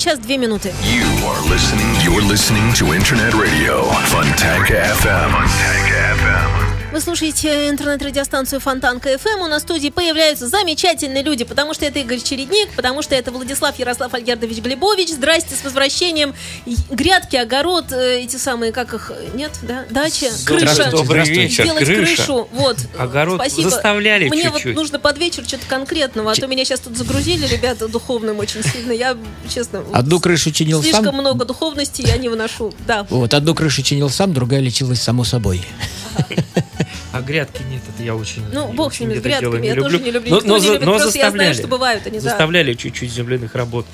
час 2 минуты. You are listening, you're listening to Internet Radio, Fontanka FM. FM. Вы слушаете интернет-радиостанцию Фонтанка ФМ. У нас в студии появляются замечательные люди, потому что это Игорь Чередник, потому что это Владислав Ярослав Альгердович Глебович. Здрасте, с возвращением. Грядки, огород, э, эти самые, как их, нет, да, дача, крыша. Добрый вечер, Сделать крыша. крышу, вот. Огород Спасибо. заставляли Мне чуть-чуть. вот нужно под вечер что-то конкретного, а то меня сейчас тут загрузили ребята духовным очень сильно. Я, честно, вот Одну крышу чинил слишком сам. много духовности я не выношу. Да. Вот, одну крышу чинил сам, другая лечилась само собой. А грядки нет, это я очень Ну, бог с ними, с грядками, я тоже не люблю. Но, Никто но не за- любит, но просто я знаю, заставляли. что бывают они, да. Заставляли чуть-чуть земляных работ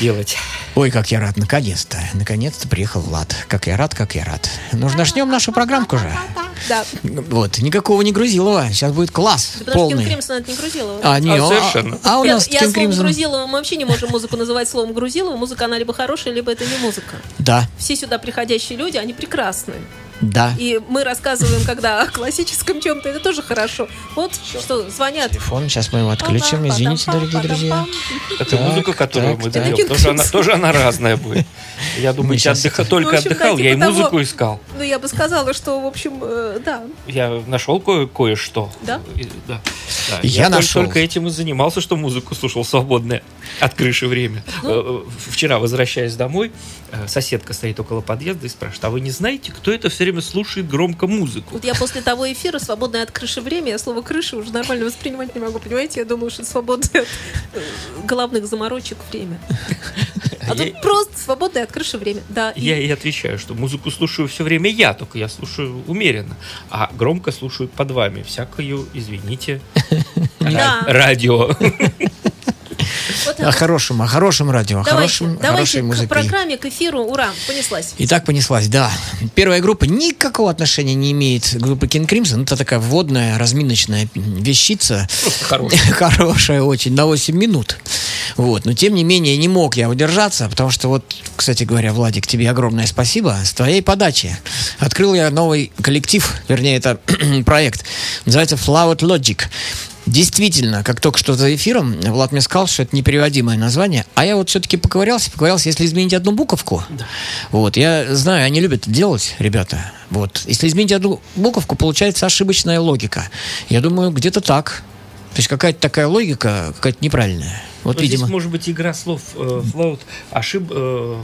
делать. Ой, как я рад, наконец-то. Наконец-то приехал Влад. Как я рад, как я рад. Ну, начнем нашу программку же. Да. Вот, никакого не Грузилова. Сейчас будет класс Да потому что полный. Кримсон это не Грузилова. А, не, А, а- совершенно. А, у Я- нас я Кен словом Кримсон. Грузилова мы вообще не можем музыку называть словом Грузилова. Музыка, она либо хорошая, либо это не музыка. Да, Все сюда приходящие люди, они прекрасны. Да. И мы рассказываем, когда о классическом чем-то, это тоже хорошо. Вот что, звонят. Телефон, сейчас мы его отключим. Извините, дорогие друзья. Это Так, музыка, которую так, мы так. даем, тоже она, тоже она разная будет. Я думаю, я щас- отдыха- только Ну, общем, отдыхал, да, я и типа того. музыку искал. Ну, я бы сказала, что, в общем, э, да. Я нашел кое- кое-что. Да? И- да. Да, Я только- нашел. Только этим и занимался, что музыку слушал свободное от крыши время. Ну. Э, Вчера, возвращаясь домой, э, соседка стоит около подъезда и спрашивает, а вы не знаете, кто это все время слушает громко музыку? Вот я после того эфира, свободное от крыши время, я слово крыша уже нормально воспринимать не могу, понимаете? Я думаю, что свободное от э, головных заморочек время. А Я- тут просто свободное от крыши время. Да. и- Я и отвечаю, что музыку слушаю все время я, только я слушаю умеренно. А громко слушают под вами. Всякую, извините, радио. Вот О хорошем, о хорошем радио, о Давайте, хорошем, давайте хорошей к музыке. программе, к эфиру. Ура, понеслась. И так понеслась, да. Первая группа никакого отношения не имеет к группе King Crimson. Это такая вводная, разминочная вещица. Хорошая. Хорошая очень, на 8 минут. Вот. Но тем не менее не мог я удержаться, потому что вот, кстати говоря, Владик, тебе огромное спасибо. С твоей подачи открыл я новый коллектив, вернее, это проект. Называется Flower Logic. Действительно, как только что за эфиром, Влад мне сказал, что это непереводимое название, а я вот все-таки поковырялся, поковырялся, если изменить одну буковку, вот, я знаю, они любят это делать, ребята, вот, если изменить одну буковку, получается ошибочная логика. Я думаю, где-то так. То есть какая-то такая логика, какая-то неправильная. Вот, Но видимо. Здесь может быть игра слов э, флаут ошиб, э,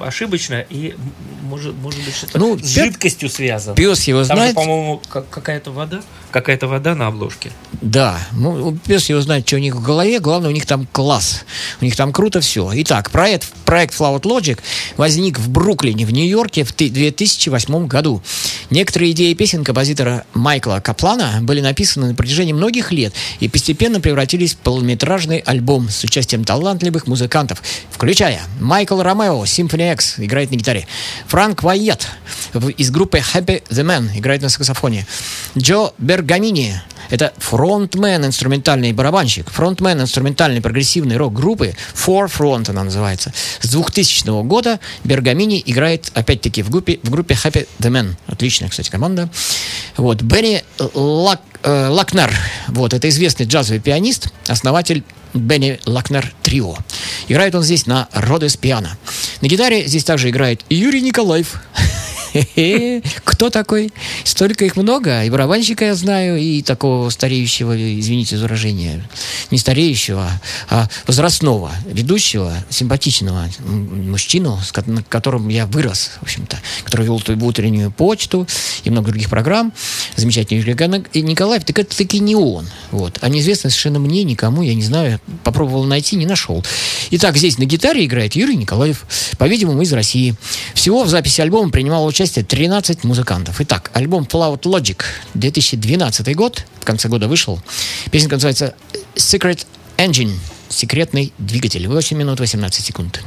ошибочная и может, может быть что-то Ну, с жидкостью связано. Пес его Там знает. по-моему, как- какая-то вода, какая-то вода на обложке. Да, ну, пес его знает, что у них в голове, главное, у них там класс, у них там круто все. Итак, проект, проект Flout Logic возник в Бруклине, в Нью-Йорке в ты- 2008 году. Некоторые идеи песен композитора Майкла Каплана были написаны на протяжении многих лет и постепенно превратились в полнометражный альбом с участием талантливых музыкантов, включая Майкл Ромео, Symphony X, играет на гитаре, Франк Вайет из группы Happy the Man, играет на саксофоне, Джо Бергамини, это фронтмен, инструментальный барабанщик, фронтмен инструментальной прогрессивной рок-группы Four Front она называется. С 2000 года Бергамини играет, опять-таки, в группе, в группе Happy the Man. Отличная, кстати, команда. Вот. Бенни Лак, э, Лакнер, вот, это известный джазовый пианист, основатель Бенни Лакнер Трио. Играет он здесь на Родес пиано. На гитаре здесь также играет Юрий Николаев. Кто такой? Столько их много. И барабанщика я знаю, и такого стареющего, извините за выражение, не стареющего, а возрастного, ведущего, симпатичного мужчину, с которым я вырос, в общем-то, который вел ту- утреннюю почту и много других программ. Замечательный Юрий Николаев, так это таки не он. Вот. А неизвестно совершенно мне, никому, я не знаю, попробовал найти, не нашел. Итак, здесь на гитаре играет Юрий Николаев, по-видимому, из России. Всего в записи альбома принимало участие 13 музыкантов. Итак, альбом Flout Logic, 2012 год, в конце года вышел. Песенка называется Secret Engine, секретный двигатель. 8 минут 18 секунд.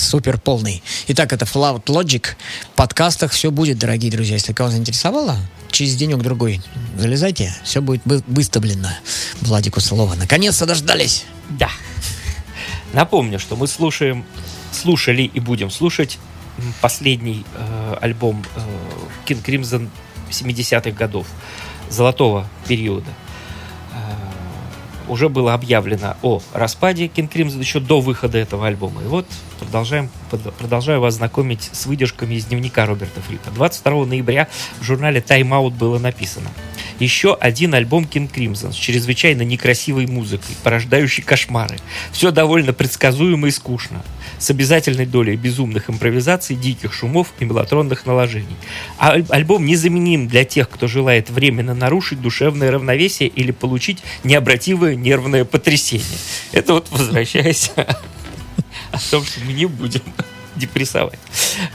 Супер полный. Итак, это Flout Logic. В подкастах все будет, дорогие друзья. Если кого заинтересовало, через денек-другой залезайте. Все будет вы- выставлено Владику Слова. Наконец-то дождались. Да. Напомню, что мы слушаем, слушали и будем слушать последний э, альбом э, King Crimson 70-х годов, золотого периода. Уже было объявлено о распаде King Crimson еще до выхода этого альбома. И вот продолжаем, продолжаю вас знакомить с выдержками из дневника Роберта Фрипа. 22 ноября в журнале Time Out было написано. Еще один альбом King Crimson с чрезвычайно некрасивой музыкой, порождающей кошмары. Все довольно предсказуемо и скучно. С обязательной долей безумных импровизаций, диких шумов и мелатронных наложений. А аль- альбом незаменим для тех, кто желает временно нарушить душевное равновесие или получить необратимое нервное потрясение. Это вот возвращаясь о том, что мы не будем депрессовать.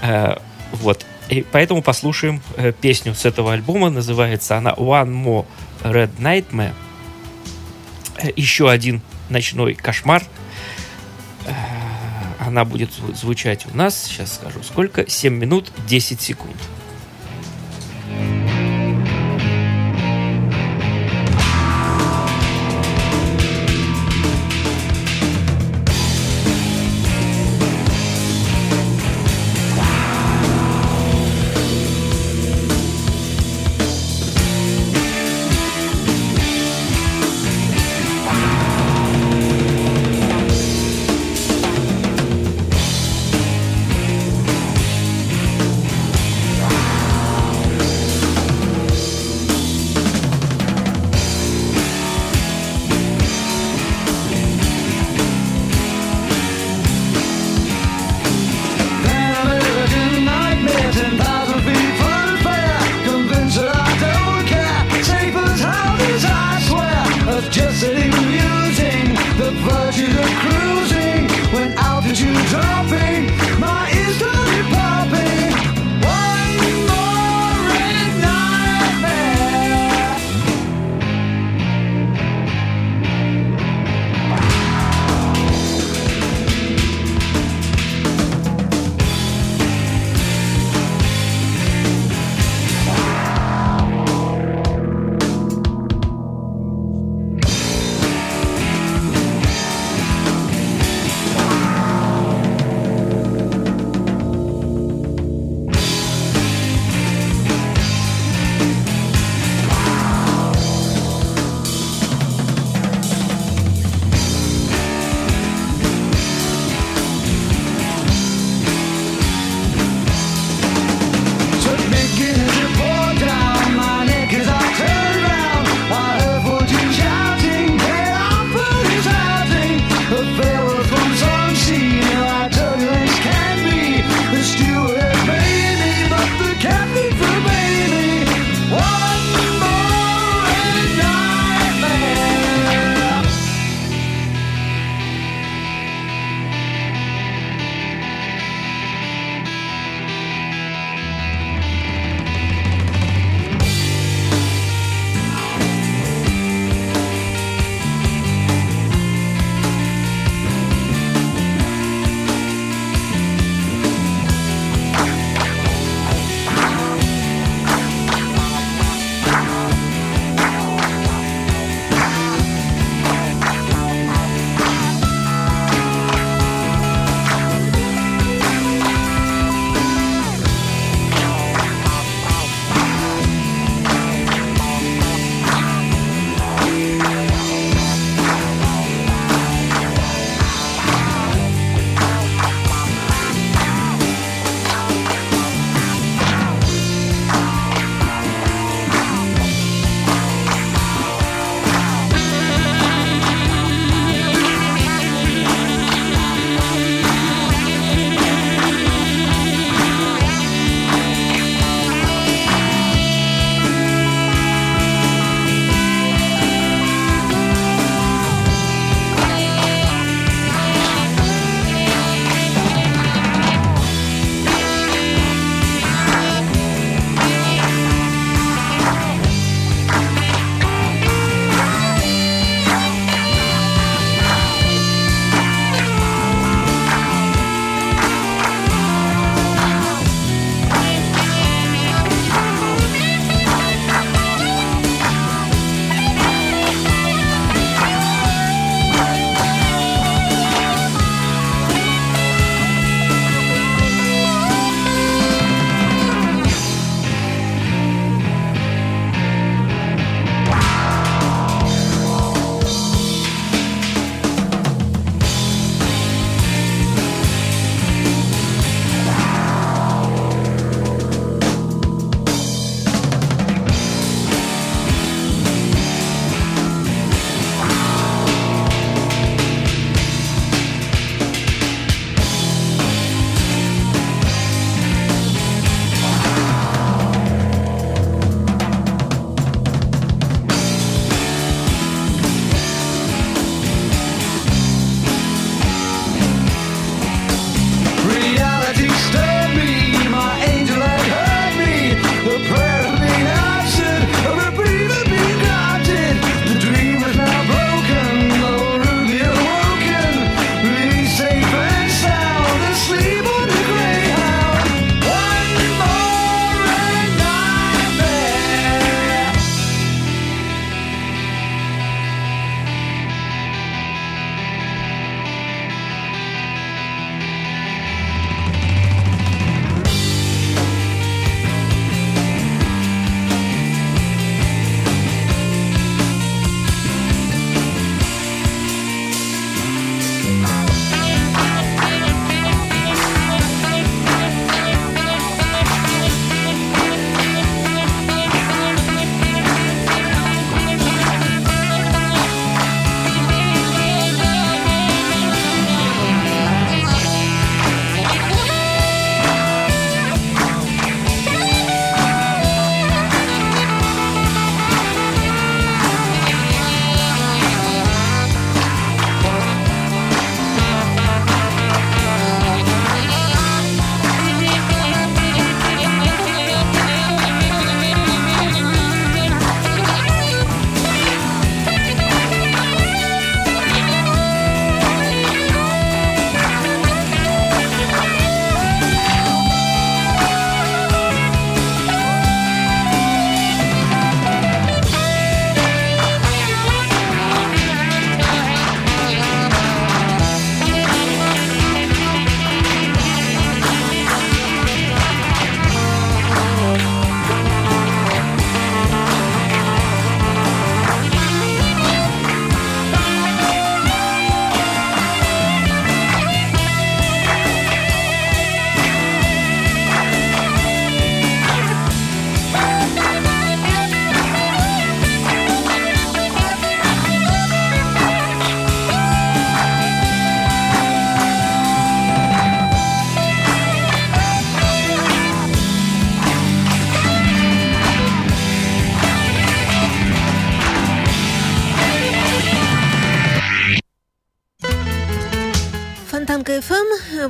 Э, Вот. И поэтому послушаем э, песню с этого альбома. Называется она One More Red Nightmare. Э, Еще один ночной кошмар. Э, Она будет зву- звучать у нас, сейчас скажу сколько, 7 минут 10 секунд. One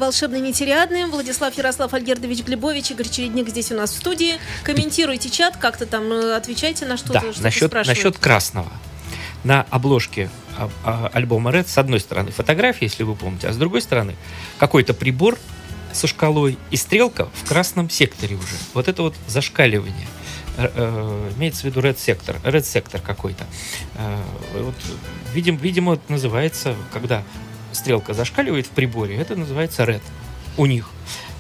волшебный нетериадный, Владислав Ярослав Альгердович Глебович, Игорь Чередник здесь у нас в студии. Комментируйте чат, как-то там э, отвечайте на что-то, Да, что насчет, насчет красного. На обложке а- а- альбома Red с одной стороны фотография, если вы помните, а с другой стороны какой-то прибор со шкалой и стрелка в красном секторе уже. Вот это вот зашкаливание. Э, имеется в виду Red сектор, Red сектор какой-то. Э, вот, видим, видимо, это называется, когда стрелка зашкаливает в приборе, это называется Red у них.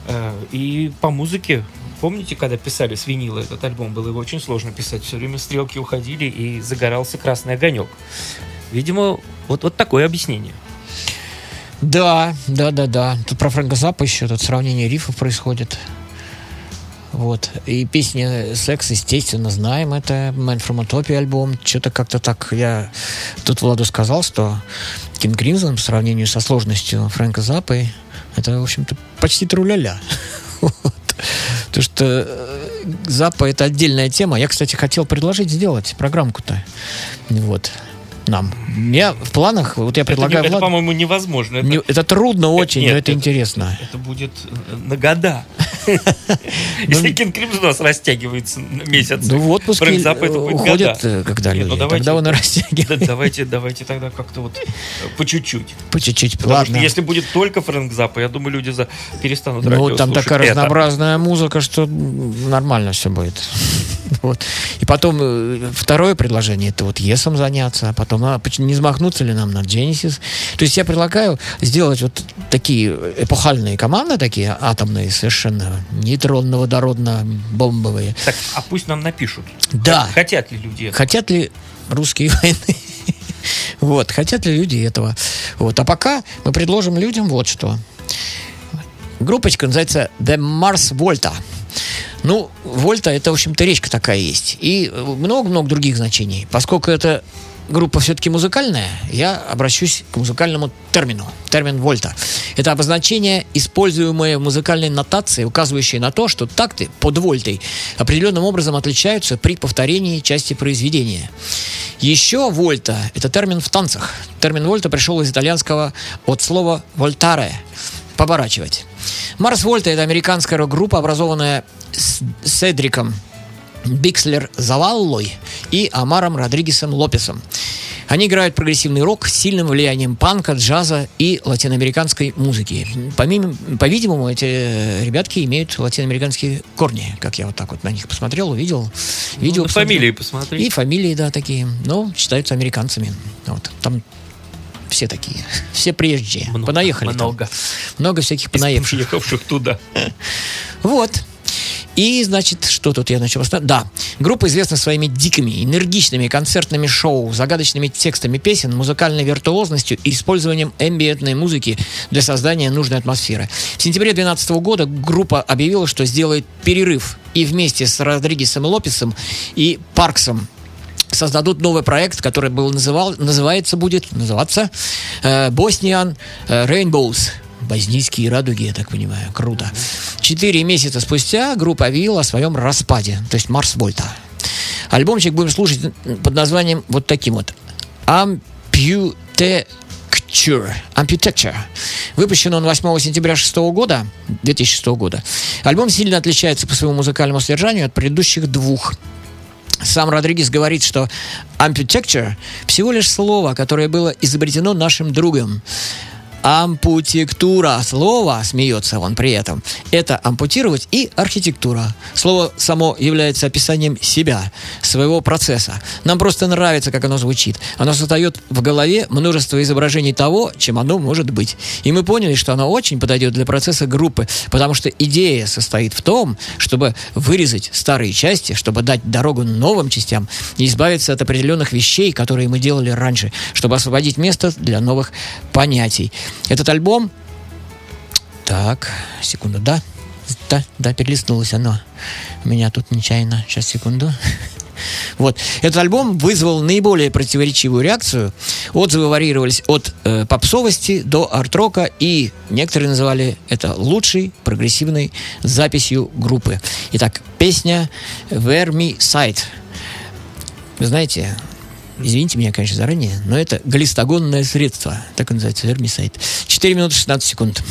Э, И по музыке, помните, когда писали с винила этот альбом, было его очень сложно писать, все время стрелки уходили и загорался красный огонек. Видимо, вот, вот такое объяснение. Да, да, да, да. Тут про Фрэнка Заппа еще тут сравнение рифов происходит. Вот. И песня «Секс», естественно, знаем. Это «Man from Utopia» альбом. Что-то как-то так я тут Владу сказал, что King Crimson по сравнению со сложностью Фрэнка Заппы это, в общем-то, почти труляля. Потому что э, Заппа это отдельная тема. Я, кстати, хотел предложить сделать программку-то. Вот. Нам. Меня в планах, вот я Это, предлагаю это, Владу- по-моему, невозможно. Это, не- это трудно очень, нет, но это, это- интересно. это будет э, на года. Если King Crimson у нас растягивается на месяц. Ну, в отпуске это будет уходят, э, когда люди. ну давайте- Тогда он растягивает. давайте, давайте тогда как-то вот э, по чуть-чуть. По чуть-чуть. Ладно. если будет только Фрэнк Заппа, я думаю, люди перестанут Ну, там такая Это. разнообразная музыка, что нормально все будет. Вот. И потом э, второе предложение это вот Есом заняться, а потом не взмахнуться ли нам на Genesis. То есть я предлагаю сделать вот такие эпохальные команды, такие атомные совершенно, нейтронно-водородно-бомбовые. Так, а пусть нам напишут. Да. Хотят ли люди это? Хотят ли русские войны? Вот, хотят ли люди этого? Вот. А пока мы предложим людям вот что. Группочка называется The Mars Volta. Ну, Вольта это, в общем-то, речка такая есть. И много-много других значений. Поскольку это группа все-таки музыкальная, я обращусь к музыкальному термину. Термин вольта. Это обозначение, используемое в музыкальной нотации, указывающее на то, что такты под вольтой определенным образом отличаются при повторении части произведения. Еще вольта – это термин в танцах. Термин вольта пришел из итальянского от слова «вольтаре» – поворачивать. Марс Вольта – это американская рок-группа, образованная с Седриком Бикслер Заваллой и Амаром Родригесом Лопесом. Они играют прогрессивный рок с сильным влиянием панка, джаза и латиноамериканской музыки. Помимо, по-видимому, эти э, ребятки имеют латиноамериканские корни, как я вот так вот на них посмотрел, увидел. Видео Ну, на посмотрел. фамилии посмотри. И фамилии, да, такие. Но считаются американцами. Вот. Там все такие. Все прежде. Много, Понаехали. там. Много. Много всяких понаевших. Ехавших туда. Вот. И, значит, что тут я начал? оста- Да, группа известна своими дикими, энергичными концертными шоу, загадочными текстами песен, музыкальной виртуозностью и использованием эмбиентной музыки для создания нужной атмосферы. В сентябре 2012 года группа объявила, что сделает перерыв и вместе с Родригесом Лопесом и Парксом создадут новый проект, который был называл, называется будет называться э, Bosnian э, Rainbows. Боснийские радуги, я так понимаю. Круто. Четыре месяца спустя группа объявила о своем распаде, то есть Марс Вольта. Альбомчик будем слушать под названием вот таким вот. Amputecture. Amputecture. Выпущен он 8 сентября 6 года, 2006 года. Альбом сильно отличается по своему музыкальному содержанию от предыдущих двух. Сам Родригес говорит, что amputecture всего лишь слово, которое было изобретено нашим другом. Ампутектура. Слово, смеется он при этом, это ампутировать и архитектура. Слово само является описанием себя, своего процесса. Нам просто нравится, как оно звучит. Оно создает в голове множество изображений того, чем оно может быть. И мы поняли, что оно очень подойдет для процесса группы, потому что идея состоит в том, чтобы вырезать старые части, чтобы дать дорогу новым частям и избавиться от определенных вещей, которые мы делали раньше, чтобы освободить место для новых понятий. Этот альбом... Так, секунду, да? Да, да, перелистнулось оно. У меня тут нечаянно. Сейчас, секунду. Вот. Этот альбом вызвал наиболее противоречивую реакцию. Отзывы варьировались от э, попсовости до арт-рока, и некоторые называли это лучшей прогрессивной записью группы. Итак, песня «Where Me Sight». Вы знаете, Извините меня, конечно, заранее, но это глистогонное средство. Так называется, вермисайт. 4 минуты 16 секунд.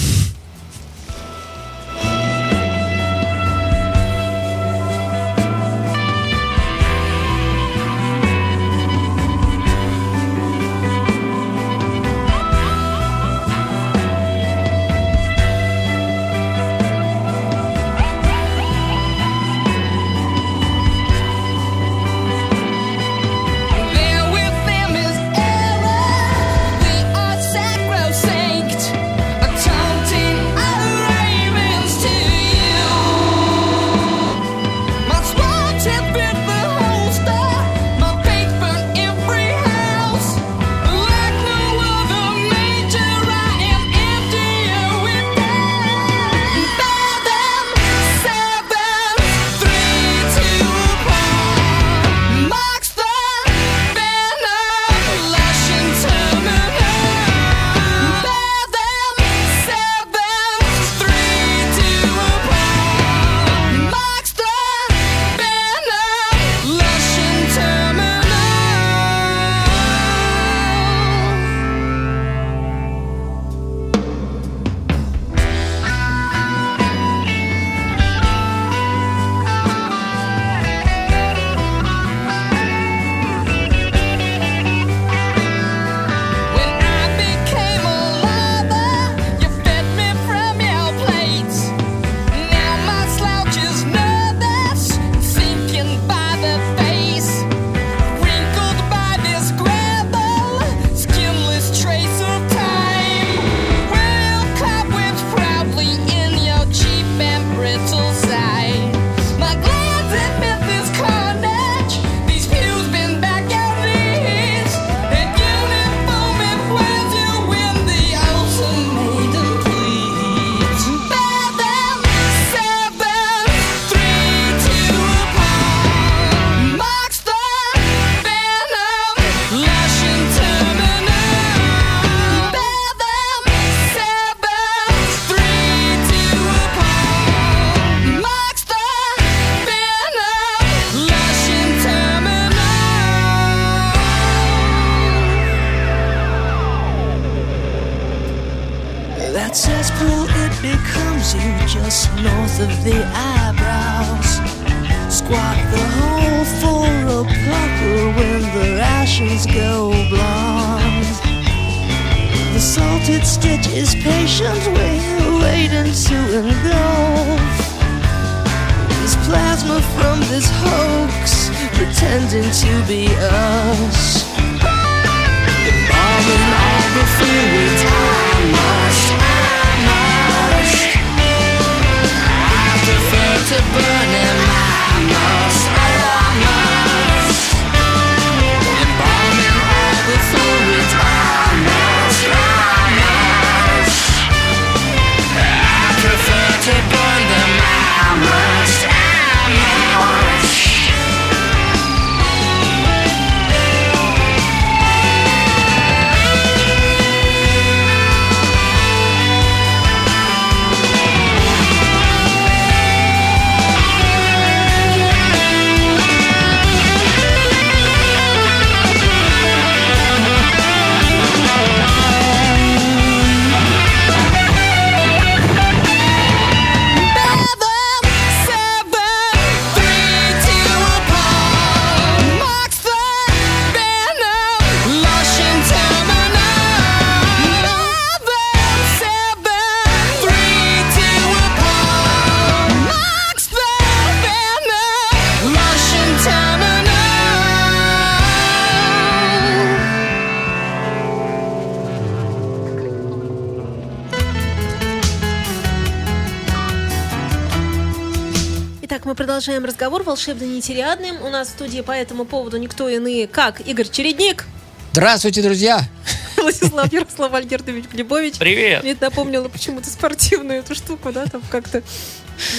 продолжаем разговор волшебно нетериадным. У нас в студии по этому поводу никто иные, как Игорь Чередник. Здравствуйте, друзья! Владислав Ярослав Альгердович Глебович. Привет! Мне это почему-то спортивную эту штуку, да, там как-то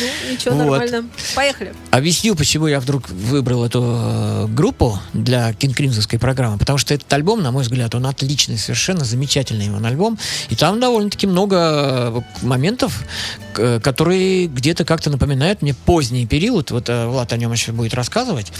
ну, ничего, Вот. нормально. Поехали. Объясню, почему я вдруг выбрал эту э, группу для кингкримзовской программы. Потому что этот альбом, на мой взгляд, он отличный, совершенно замечательный он альбом. И там довольно-таки много э, моментов, к- которые где-то как-то напоминают мне поздний период. Вот э, Влад о нем еще будет рассказывать.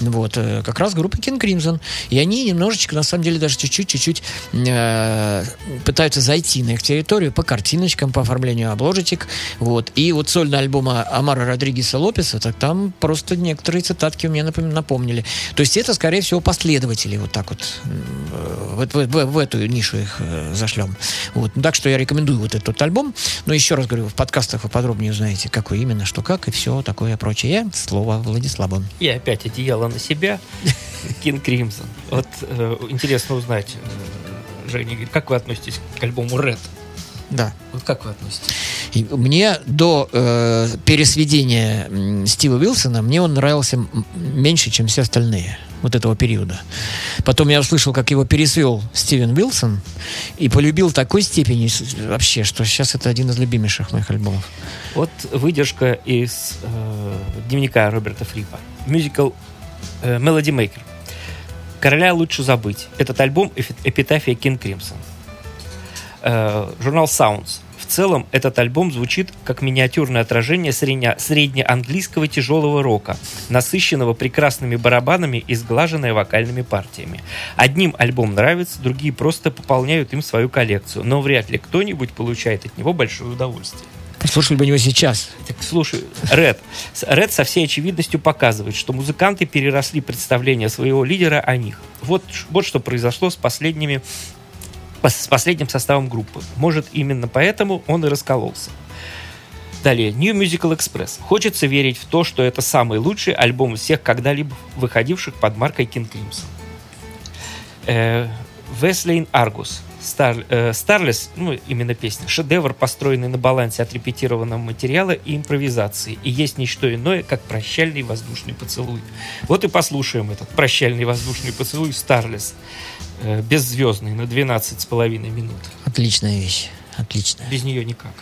Вот, э, как раз группа King Crimson. И они немножечко, на самом деле, даже чуть-чуть, чуть-чуть э, пытаются зайти на их территорию по картиночкам, по оформлению обложечек. Вот. И вот сольный альбом Амара Родригеса Лопеса, так там просто некоторые цитатки мне напом- напомнили. То есть это, скорее всего, последователи вот так вот э, вот в, в- в эту нишу их э, зашлем. Вот. Так что я рекомендую вот этот альбом. Но еще раз говорю, в подкастах вы подробнее узнаете, какой именно, что как и все такое прочее. Слово Владиславу. И опять одеяло на себя. King Crimson. Вот э, интересно узнать, э, Женя, как вы относитесь к альбому Red? Да. Вот как вы относитесь? И мне до э, пересведения Стива Уилсона, мне он нравился меньше, чем все остальные вот этого периода. Потом я услышал, как его пересвел Стивен Уилсон и полюбил такой степени вообще, что сейчас это один из любимейших моих альбомов. Вот выдержка из э, дневника Роберта Фрипа. Мюзикл э, Melody Maker. Короля лучше забыть. Этот альбом эпитафия King Crimson. Э, журнал Sounds. В целом, этот альбом звучит как миниатюрное отражение средне- среднеанглийского тяжелого рока, насыщенного прекрасными барабанами и сглаженной вокальными партиями. Одним альбом нравится, другие просто пополняют им свою коллекцию, но вряд ли кто-нибудь получает от него большое удовольствие. Послушали бы его сейчас. Так, слушай, Ред. Ред со всей очевидностью показывает, что музыканты переросли представление своего лидера о них. Вот, вот что произошло с последними пос- с последним составом группы. Может, именно поэтому он и раскололся. Далее, New Musical Express. Хочется верить в то, что это самый лучший альбом из всех когда-либо выходивших под маркой King Crimson. Э, Веслейн Аргус. Стар, э, ну, именно песня, шедевр, построенный на балансе отрепетированного материала и импровизации. И есть не что иное, как прощальный воздушный поцелуй. Вот и послушаем этот прощальный воздушный поцелуй. Э, беззвездный, на 12 с половиной минут. Отличная вещь. Отличная. Без нее никак.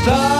está.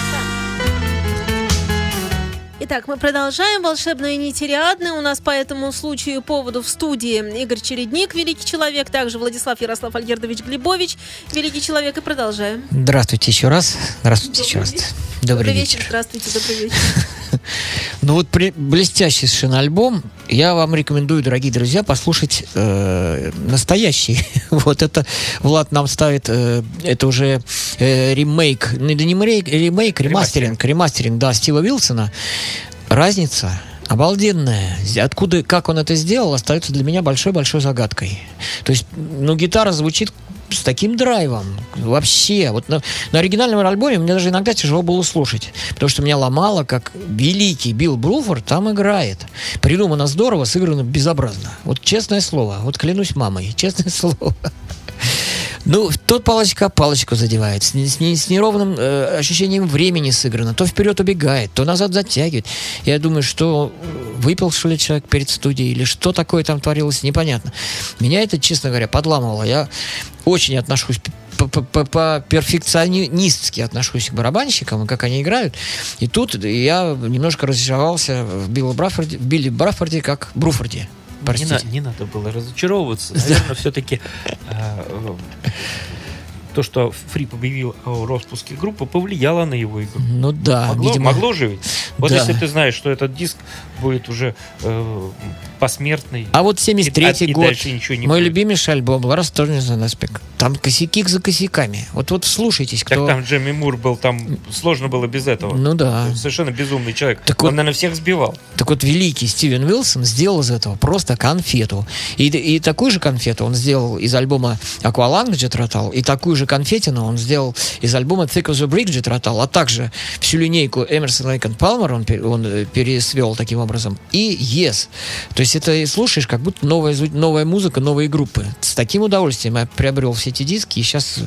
Итак, мы продолжаем. Волшебные нити Риадны. У нас по этому случаю поводу в студии Игорь Чередник, великий человек, также Владислав Ярослав Альгердович Глебович, великий человек. И продолжаем. Здравствуйте еще раз. Здравствуйте еще раз. Добрый, вечер. Здравствуйте, добрый вечер. Ну вот при- блестящий совершенно альбом. Я вам рекомендую, дорогие друзья, послушать э, настоящий. вот это Влад нам ставит, э, это уже э, ремейк, ну, да не ремейк, ремейк, ремастеринг, ремастеринг, да, Стива Вилсона. Разница обалденная. Откуда, как он это сделал, остается для меня большой-большой загадкой. То есть, ну, гитара звучит с таким драйвом. Вообще. Вот на, на оригинальном альбоме мне даже иногда тяжело было слушать. Потому что меня ломало, как великий Билл Бруфорд там играет. Придумано здорово, сыграно безобразно. Вот честное слово. Вот клянусь мамой. Честное слово. Ну, тот палочка палочку задевает, с, с с неровным э, ощущением времени сыграно. То вперед убегает, то назад затягивает. Я думаю, что э, выпил, что ли, человек перед студией, или что такое там творилось, непонятно. Меня это, честно говоря, подламывало. Я очень отношусь по-перфекционистски отношусь к барабанщикам, и как они играют. И тут я немножко разочаровался в Билли Браффорде, в Билли Браффорде как Бруфорде. Не, Простите. на- не надо было разочаровываться. Наверное, все-таки то, что Фрип объявил о распуске группы, повлияло на его игру. Ну да, Могло, видимо. могло же ведь. Вот Да. если ты знаешь, что этот диск будет уже э, посмертный. А вот и- 73-й и год, дальше ничего не мой будет. любимейший альбом «Ларс Торнизон Аспект». Там косяки за косяками. Вот вот вслушайтесь, Так кто... там Джемми Мур был, там сложно было без этого. Ну да. Совершенно безумный человек. Так Он, вот- наверное, всех сбивал. Так вот, великий Стивен Уилсон сделал из этого просто конфету. И, и такую же конфету он сделал из альбома «Акваланг» Джетротал, и такую же конфетину он сделал из альбома «Thick as a Brick» Джетротал, а также всю линейку Эмерсон Лейкон Палмер он, он э, пересвел таким образом, и Yes. То есть это слушаешь, как будто новая, новая музыка, новые группы. С таким удовольствием я приобрел все эти диски, и сейчас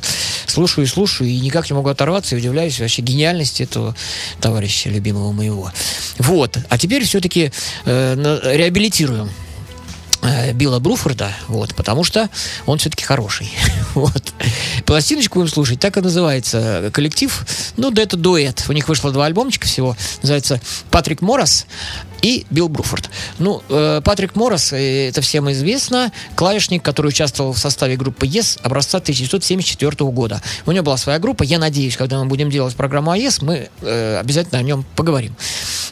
слушаю и слушаю, и никак не могу оторваться, и удивляюсь вообще гениальности этого товарища любимого моего. Вот. А теперь все-таки реабилитируем э, Билла Бруфорда, вот, потому что он все-таки хороший. вот. Пластиночку будем слушать, так и называется коллектив. Ну, да, это дуэт. У них вышло два альбомчика всего. Называется «Патрик Моррис» и Билл Бруфорд. Ну, э, Патрик Моррис, э, это всем известно, клавишник, который участвовал в составе группы Yes образца 1974 года. У него была своя группа. Я надеюсь, когда мы будем делать программу о Yes, мы э, обязательно о нем поговорим.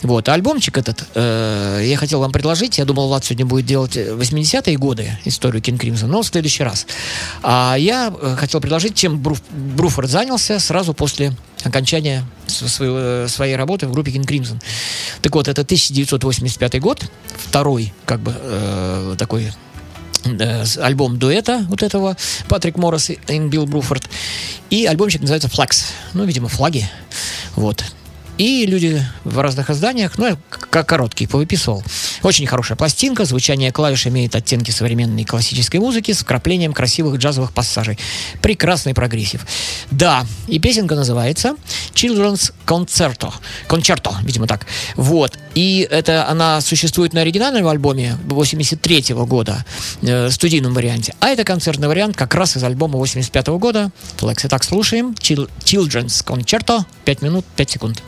Вот, а альбомчик этот э, я хотел вам предложить. Я думал, Влад сегодня будет делать э, 80-е годы историю King Crimson, но в следующий раз. А я э, хотел предложить, чем Бруф- Бруфорд занялся сразу после окончания своего- своей работы в группе King Crimson. Так вот, это 1985 год, второй, как бы, э, такой э, альбом дуэта вот этого Патрик Моррис и Билл Бруфорд. И альбомчик называется «Флагс». Ну, видимо, флаги. Вот. И люди в разных изданиях, ну, я как короткий, повыписывал. Очень хорошая пластинка, звучание клавиш имеет оттенки современной классической музыки с вкраплением красивых джазовых пассажей. Прекрасный прогрессив. Да, и песенка называется Children's Concerto. Concerto, видимо так. Вот. И это она существует на оригинальном альбоме 83 года, э, студийном варианте. А это концертный вариант как раз из альбома 85 года. Флекс. Итак, слушаем. Chil- Children's Concerto. 5 минут, 5 секунд.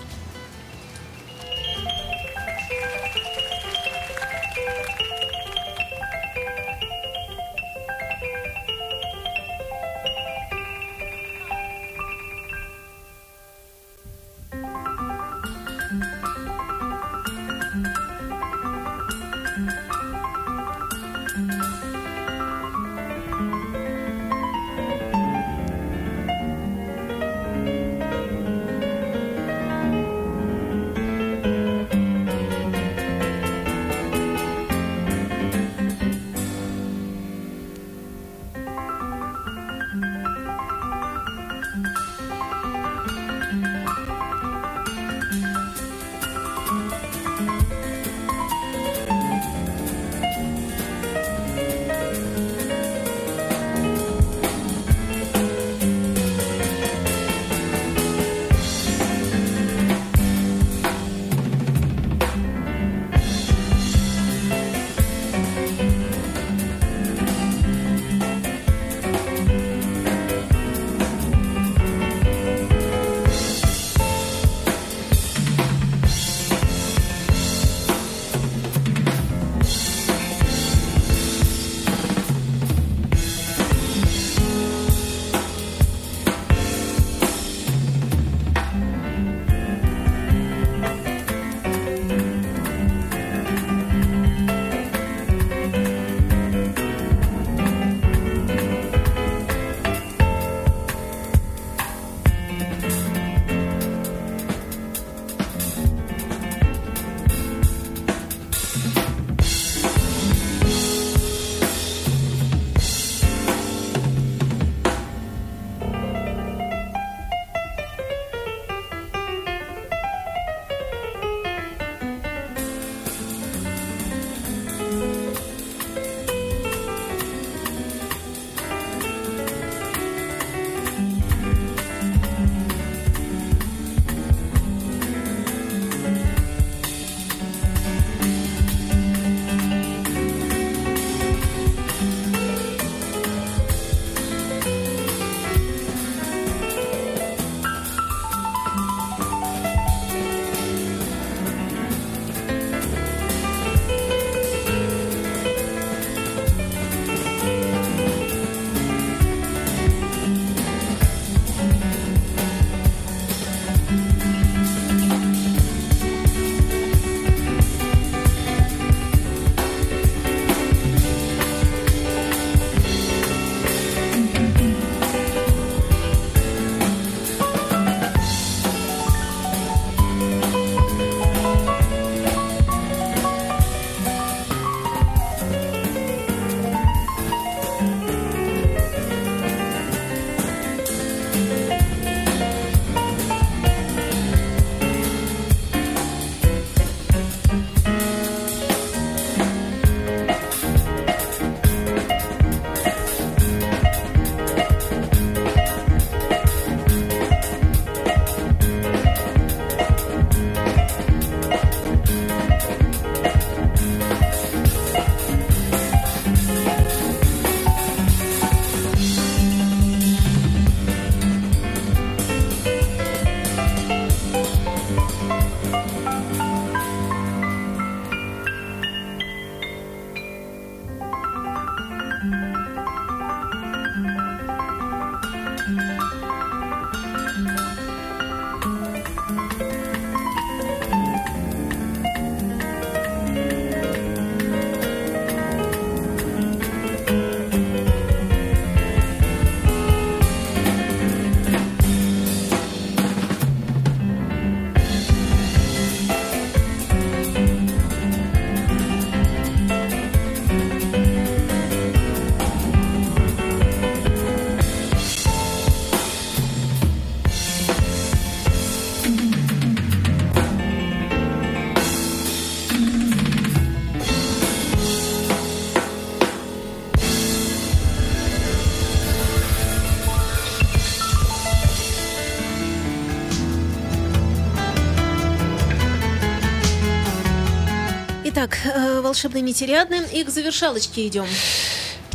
Волшебные нетериадны, и к завершалочке идем.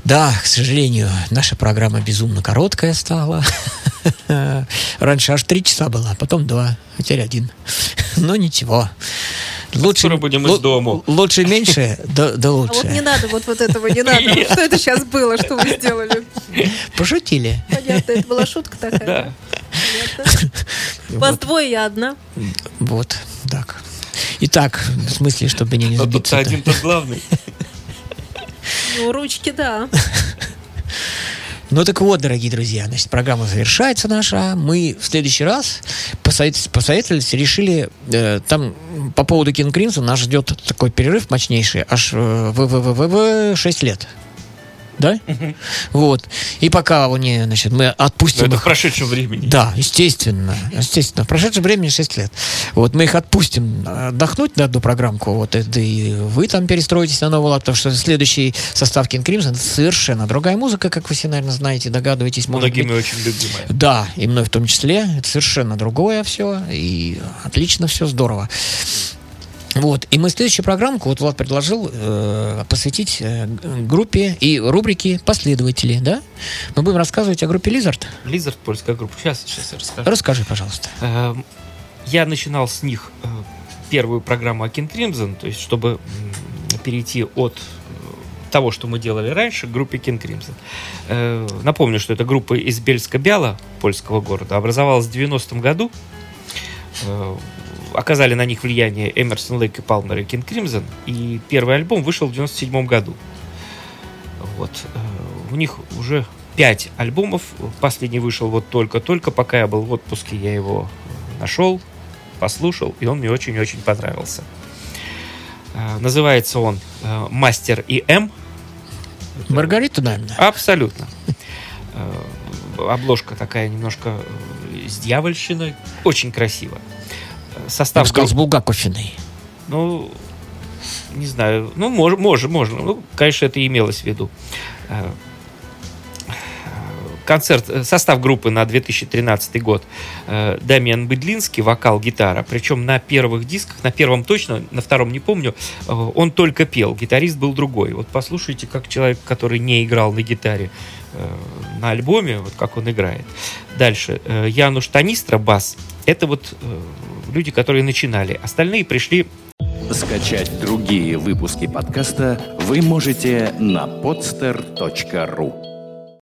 Да, к сожалению, наша программа безумно короткая стала. Раньше аж три часа была, потом два, а теперь один. Но ничего. Лучше, Скоро будем из дому. Лучше меньше, да, да А лучше. вот не надо вот, вот этого, не надо. Нет. Что это сейчас было, что вы сделали? Пошутили. Понятно, это была шутка такая. Да. Понятно. Вас Вот, двое, я одна. вот, так. Итак, в смысле, чтобы не, тут сбиться. один тот главный. Ну, ручки, да. Ну так вот, дорогие друзья, значит, программа завершается наша. Мы в следующий раз посовет- посоветовались, решили, э, там по поводу King Crimson нас ждет такой перерыв мощнейший, аж э, в, в, в, в, в 6 лет. Да? Вот. И пока они, значит, мы Но отпустим это в их. прошедшем времени. Да, естественно. Естественно. В прошедшем времени 6 лет. Вот мы их отпустим отдохнуть на одну программку. Вот это и вы там перестроитесь на новый лад, потому что следующий состав King Crimson это совершенно другая музыка, как вы все, наверное, знаете, догадываетесь. может быть. Многими очень любимая. Да, и мной в том числе. Это совершенно другое все. И отлично все, здорово. Вот, и мы следующую программку, вот Влад предложил э, посвятить э, группе и рубрике «Последователи», да? Мы будем рассказывать о группе Lizard. Лизард, польская группа. Сейчас, сейчас я расскажу. Расскажи, пожалуйста. Эм, Я начинал с них э, первую программу о King Crimson, то есть чтобы перейти от э, того, что мы делали раньше, к группе King Crimson. Э, Напомню, что это группа из Бельска-Бяла, польского города, образовалась в 90-м году. Оказали на них влияние Эмерсон, Лейк и Палмер и King Crimson. И первый альбом вышел в 97 году. Вот. Э, У них уже пять альбомов. Последний вышел вот только-только, пока я был в отпуске, я его э, нашел, послушал, и он мне очень-очень понравился. Э, Называется он «Мастер и М». Маргарита, наверное. Абсолютно. Обложка такая немножко с дьявольщиной. Очень красиво. Э, Я Состав бы сказал, с Булгаковщиной. ну, не знаю. Ну, мож, мож- можно. Ну, конечно, это и имелось в виду. Э, Концерт, э, состав группы на 2013 год. Э, Дамиан Бедлинский, вокал, гитара. Причем на первых дисках, на первом точно, на втором не помню, э, он только пел. Гитарист был другой. Вот послушайте, как человек, который не играл на гитаре э, на альбоме, вот как он играет. Дальше. э, Януш Танистра, бас. Это вот э, люди, которые начинали. Остальные пришли Скачать другие выпуски подкаста вы можете на podster.ru